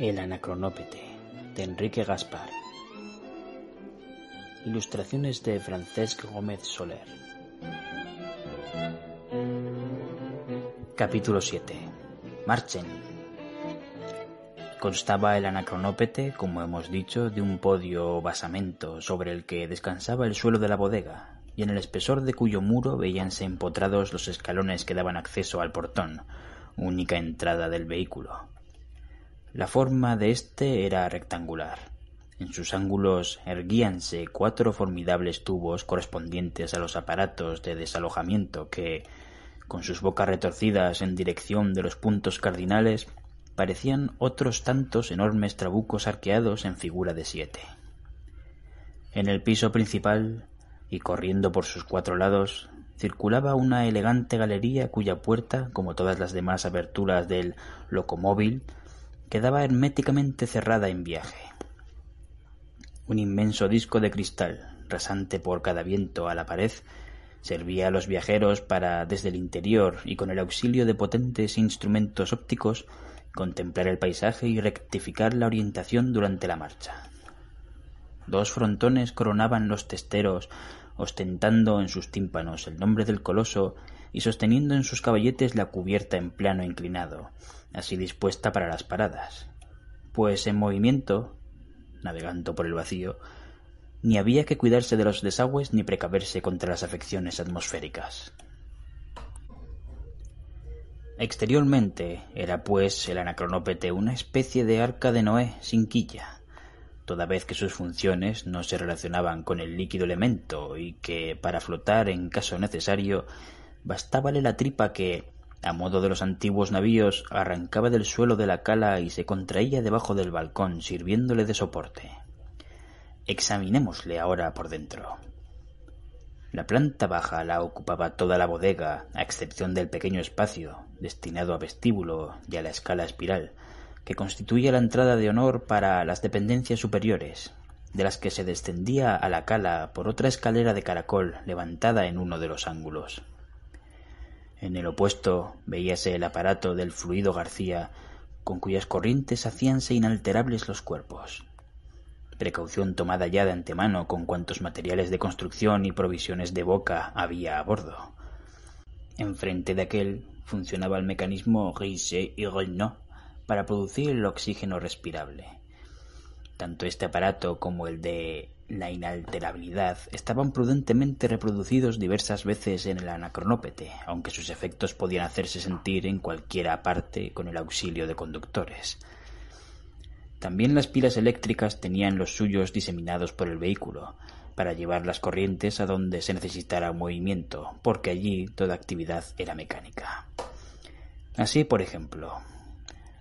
El Anacronópete, de Enrique Gaspar. Ilustraciones de Francesc Gómez Soler. Capítulo 7. Marchen. Constaba el anacronópete, como hemos dicho, de un podio o basamento sobre el que descansaba el suelo de la bodega, y en el espesor de cuyo muro veíanse empotrados los escalones que daban acceso al portón, única entrada del vehículo. La forma de éste era rectangular. En sus ángulos erguíanse cuatro formidables tubos correspondientes a los aparatos de desalojamiento que, con sus bocas retorcidas en dirección de los puntos cardinales, parecían otros tantos enormes trabucos arqueados en figura de siete. En el piso principal, y corriendo por sus cuatro lados, circulaba una elegante galería cuya puerta, como todas las demás aberturas del locomóvil, quedaba herméticamente cerrada en viaje. Un inmenso disco de cristal, rasante por cada viento a la pared, servía a los viajeros para, desde el interior y con el auxilio de potentes instrumentos ópticos, contemplar el paisaje y rectificar la orientación durante la marcha. Dos frontones coronaban los testeros, ostentando en sus tímpanos el nombre del coloso y sosteniendo en sus caballetes la cubierta en plano inclinado, así dispuesta para las paradas, pues en movimiento, navegando por el vacío, ni había que cuidarse de los desagües ni precaverse contra las afecciones atmosféricas. Exteriormente era pues el anacronópete una especie de arca de Noé sin quilla, toda vez que sus funciones no se relacionaban con el líquido elemento y que, para flotar en caso necesario, bastábale la tripa que, a modo de los antiguos navíos, arrancaba del suelo de la cala y se contraía debajo del balcón, sirviéndole de soporte. Examinémosle ahora por dentro. La planta baja la ocupaba toda la bodega, a excepción del pequeño espacio, destinado a vestíbulo y a la escala espiral, que constituía la entrada de honor para las dependencias superiores, de las que se descendía a la cala por otra escalera de caracol levantada en uno de los ángulos. En el opuesto veíase el aparato del fluido García, con cuyas corrientes hacíanse inalterables los cuerpos. Precaución tomada ya de antemano con cuantos materiales de construcción y provisiones de boca había a bordo. Enfrente de aquel funcionaba el mecanismo Rice y Renault para producir el oxígeno respirable. Tanto este aparato como el de la inalterabilidad estaban prudentemente reproducidos diversas veces en el anacronópete, aunque sus efectos podían hacerse sentir en cualquiera parte con el auxilio de conductores. También las pilas eléctricas tenían los suyos diseminados por el vehículo, para llevar las corrientes a donde se necesitara movimiento, porque allí toda actividad era mecánica. Así, por ejemplo,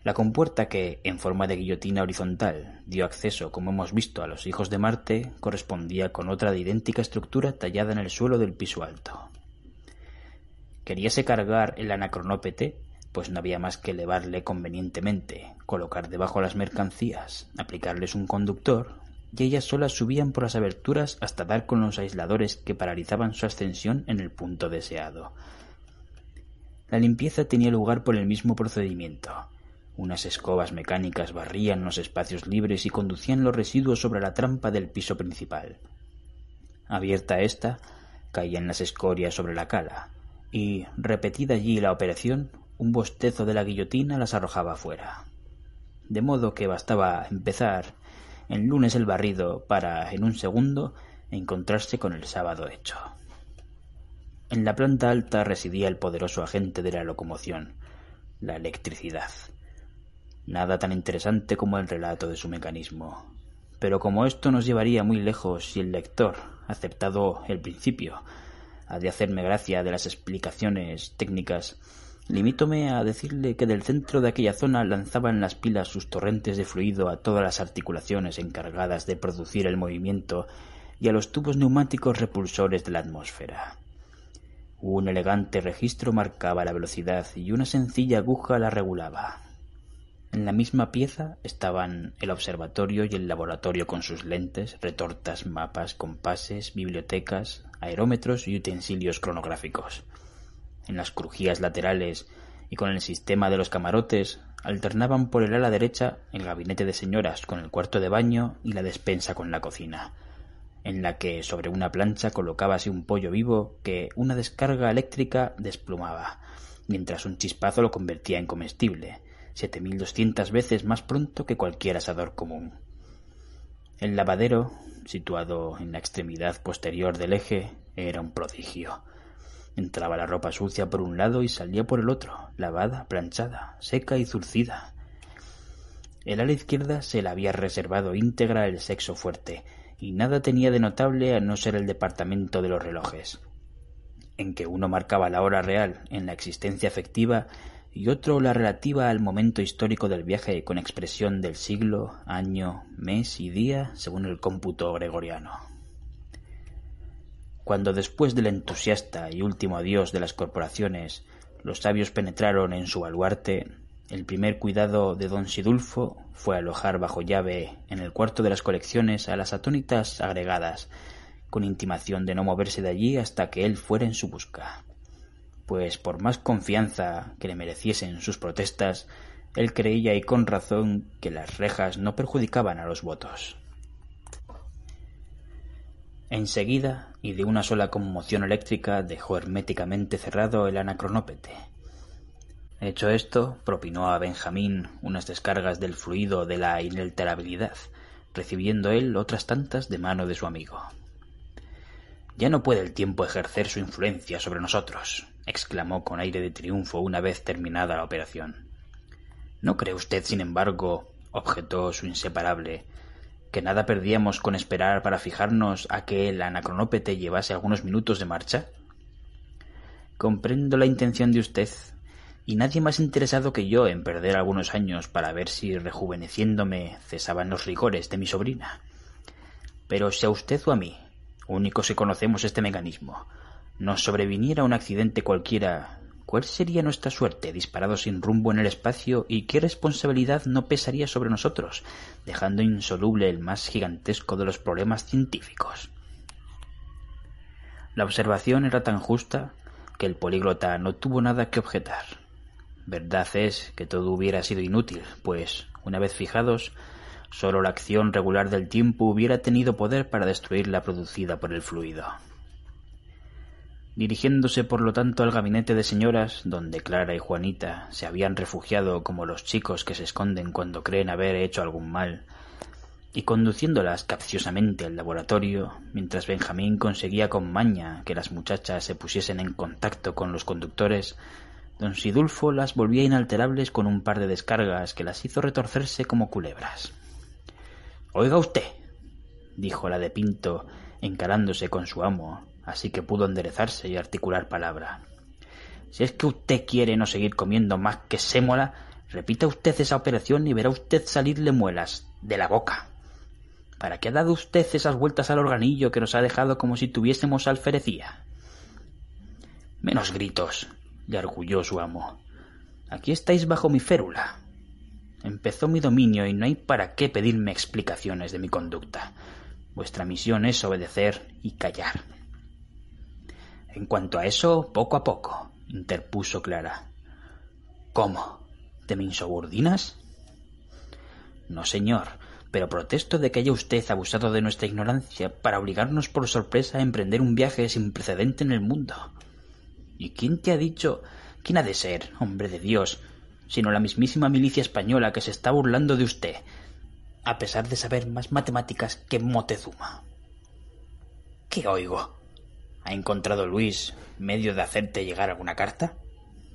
la compuerta que, en forma de guillotina horizontal, dio acceso, como hemos visto, a los hijos de Marte, correspondía con otra de idéntica estructura tallada en el suelo del piso alto. Queríase cargar el anacronópete, pues no había más que elevarle convenientemente, colocar debajo las mercancías, aplicarles un conductor, y ellas solas subían por las aberturas hasta dar con los aisladores que paralizaban su ascensión en el punto deseado. La limpieza tenía lugar por el mismo procedimiento, unas escobas mecánicas barrían los espacios libres y conducían los residuos sobre la trampa del piso principal. Abierta ésta, caían las escorias sobre la cala, y, repetida allí la operación, un bostezo de la guillotina las arrojaba fuera. De modo que bastaba empezar en lunes el barrido para, en un segundo, encontrarse con el sábado hecho. En la planta alta residía el poderoso agente de la locomoción, la electricidad. Nada tan interesante como el relato de su mecanismo. Pero como esto nos llevaría muy lejos si el lector, aceptado el principio, ha de hacerme gracia de las explicaciones técnicas, limítome a decirle que del centro de aquella zona lanzaban las pilas sus torrentes de fluido a todas las articulaciones encargadas de producir el movimiento y a los tubos neumáticos repulsores de la atmósfera. Un elegante registro marcaba la velocidad y una sencilla aguja la regulaba. En la misma pieza estaban el observatorio y el laboratorio con sus lentes, retortas, mapas, compases, bibliotecas, aerómetros y utensilios cronográficos. En las crujías laterales y con el sistema de los camarotes alternaban por el ala derecha el gabinete de señoras con el cuarto de baño y la despensa con la cocina, en la que sobre una plancha colocábase un pollo vivo que una descarga eléctrica desplumaba, mientras un chispazo lo convertía en comestible, siete mil doscientas veces más pronto que cualquier asador común. El lavadero, situado en la extremidad posterior del eje, era un prodigio. Entraba la ropa sucia por un lado y salía por el otro, lavada, planchada, seca y zurcida. El ala izquierda se la había reservado íntegra el sexo fuerte, y nada tenía de notable a no ser el departamento de los relojes, en que uno marcaba la hora real en la existencia efectiva y otro la relativa al momento histórico del viaje con expresión del siglo, año, mes y día según el cómputo gregoriano. Cuando después del entusiasta y último adiós de las corporaciones los sabios penetraron en su baluarte, el primer cuidado de don Sidulfo fue alojar bajo llave en el cuarto de las colecciones a las atónitas agregadas, con intimación de no moverse de allí hasta que él fuera en su busca pues por más confianza que le mereciesen sus protestas, él creía y con razón que las rejas no perjudicaban a los votos. Enseguida, y de una sola conmoción eléctrica, dejó herméticamente cerrado el anacronópete. Hecho esto, propinó a Benjamín unas descargas del fluido de la inalterabilidad, recibiendo él otras tantas de mano de su amigo. Ya no puede el tiempo ejercer su influencia sobre nosotros, exclamó con aire de triunfo una vez terminada la operación. ¿No cree usted, sin embargo, objetó su inseparable, que nada perdíamos con esperar para fijarnos a que el anacronópete llevase algunos minutos de marcha? Comprendo la intención de usted, y nadie más interesado que yo en perder algunos años para ver si rejuveneciéndome cesaban los rigores de mi sobrina. Pero si a usted o a mí, únicos que conocemos este mecanismo, nos sobreviniera un accidente cualquiera, ¿cuál sería nuestra suerte disparado sin rumbo en el espacio y qué responsabilidad no pesaría sobre nosotros, dejando insoluble el más gigantesco de los problemas científicos? La observación era tan justa que el políglota no tuvo nada que objetar. Verdad es que todo hubiera sido inútil, pues, una vez fijados, sólo la acción regular del tiempo hubiera tenido poder para destruir la producida por el fluido dirigiéndose por lo tanto al gabinete de señoras, donde Clara y Juanita se habían refugiado como los chicos que se esconden cuando creen haber hecho algún mal, y conduciéndolas capciosamente al laboratorio, mientras Benjamín conseguía con maña que las muchachas se pusiesen en contacto con los conductores, don Sidulfo las volvía inalterables con un par de descargas que las hizo retorcerse como culebras. Oiga usted, dijo la de Pinto, encarándose con su amo, así que pudo enderezarse y articular palabra. Si es que usted quiere no seguir comiendo más que sémola, repita usted esa operación y verá usted salirle muelas de la boca. ¿Para qué ha dado usted esas vueltas al organillo que nos ha dejado como si tuviésemos alferecía? Menos gritos, le arguyó su amo. Aquí estáis bajo mi férula. Empezó mi dominio y no hay para qué pedirme explicaciones de mi conducta. Vuestra misión es obedecer y callar. En cuanto a eso, poco a poco, interpuso Clara. ¿Cómo? ¿Te me insubordinas? No, señor, pero protesto de que haya usted abusado de nuestra ignorancia para obligarnos por sorpresa a emprender un viaje sin precedente en el mundo. ¿Y quién te ha dicho? ¿Quién ha de ser, hombre de Dios, sino la mismísima milicia española que se está burlando de usted, a pesar de saber más matemáticas que Motezuma? ¿Qué oigo? ¿Ha encontrado Luis medio de hacerte llegar alguna carta?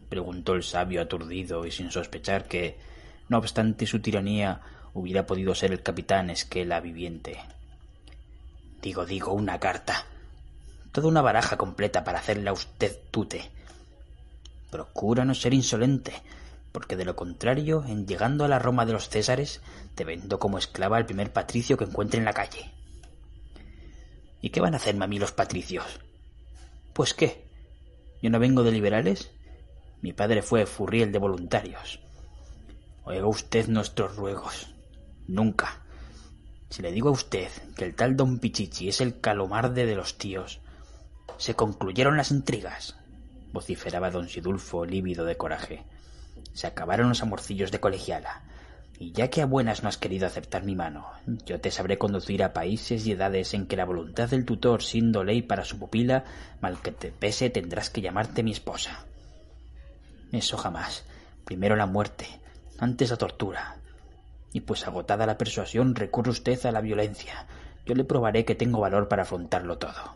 preguntó el sabio aturdido y sin sospechar que, no obstante su tiranía, hubiera podido ser el capitán Esquela viviente. Digo, digo, una carta. Toda una baraja completa para hacerle a usted tute. Procura no ser insolente, porque de lo contrario, en llegando a la Roma de los Césares, te vendo como esclava al primer patricio que encuentre en la calle. ¿Y qué van a hacerme a mí los patricios? Pues qué, yo no vengo de liberales. Mi padre fue furriel de voluntarios. Oiga usted nuestros ruegos. Nunca. Si le digo a usted que el tal don Pichichi es el calomarde de los tíos, se concluyeron las intrigas, vociferaba don Sidulfo lívido de coraje. Se acabaron los amorcillos de colegiala. Y ya que a buenas no has querido aceptar mi mano, yo te sabré conducir a países y edades en que la voluntad del tutor, siendo ley para su pupila, mal que te pese, tendrás que llamarte mi esposa. Eso jamás. Primero la muerte, antes la tortura. Y pues agotada la persuasión, recurre usted a la violencia. Yo le probaré que tengo valor para afrontarlo todo.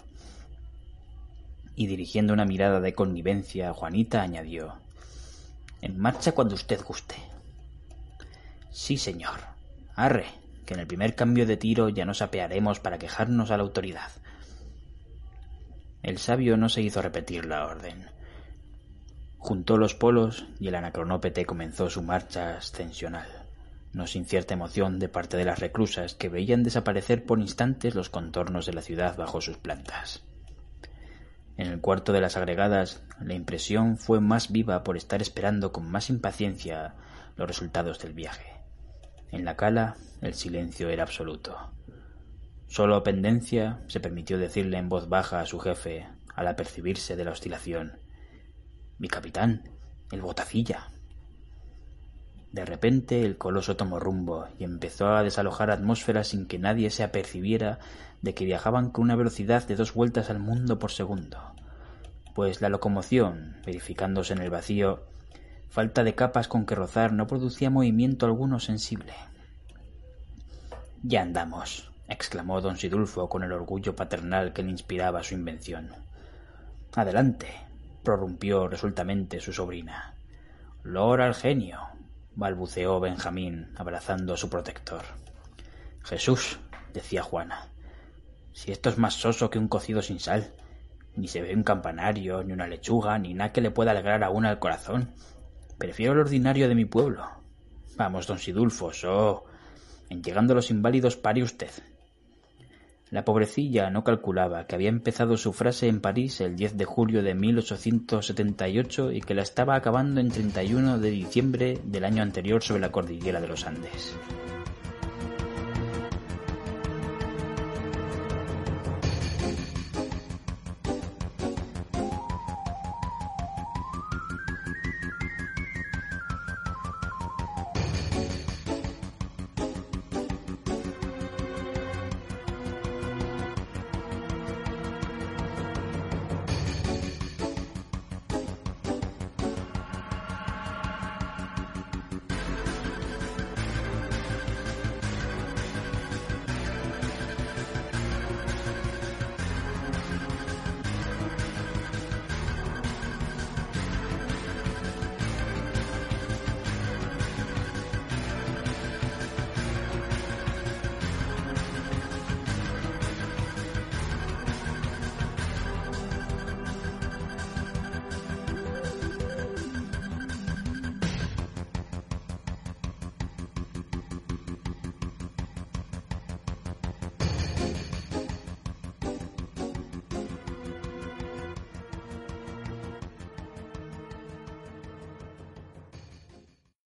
Y dirigiendo una mirada de connivencia a Juanita, añadió En marcha cuando usted guste. Sí, señor. Arre, que en el primer cambio de tiro ya nos apearemos para quejarnos a la autoridad. El sabio no se hizo repetir la orden. Juntó los polos y el anacronópete comenzó su marcha ascensional, no sin cierta emoción de parte de las reclusas que veían desaparecer por instantes los contornos de la ciudad bajo sus plantas. En el cuarto de las agregadas, la impresión fue más viva por estar esperando con más impaciencia los resultados del viaje. En la cala el silencio era absoluto. Solo Pendencia se permitió decirle en voz baja a su jefe, al apercibirse de la oscilación, Mi capitán, el botacilla. De repente el coloso tomó rumbo y empezó a desalojar atmósferas sin que nadie se apercibiera de que viajaban con una velocidad de dos vueltas al mundo por segundo, pues la locomoción, verificándose en el vacío, Falta de capas con que rozar no producía movimiento alguno sensible. Ya andamos, exclamó don Sidulfo con el orgullo paternal que le inspiraba su invención. Adelante, prorrumpió resueltamente su sobrina. Lor al genio, balbuceó Benjamín, abrazando a su protector. Jesús, decía Juana, si esto es más soso que un cocido sin sal, ni se ve un campanario, ni una lechuga, ni nada que le pueda alegrar a una el corazón, Prefiero el ordinario de mi pueblo. Vamos, don Sidulfo, oh. En llegando los inválidos, pare usted. La pobrecilla no calculaba que había empezado su frase en París el 10 de julio de 1878 y que la estaba acabando en 31 de diciembre del año anterior sobre la cordillera de los Andes.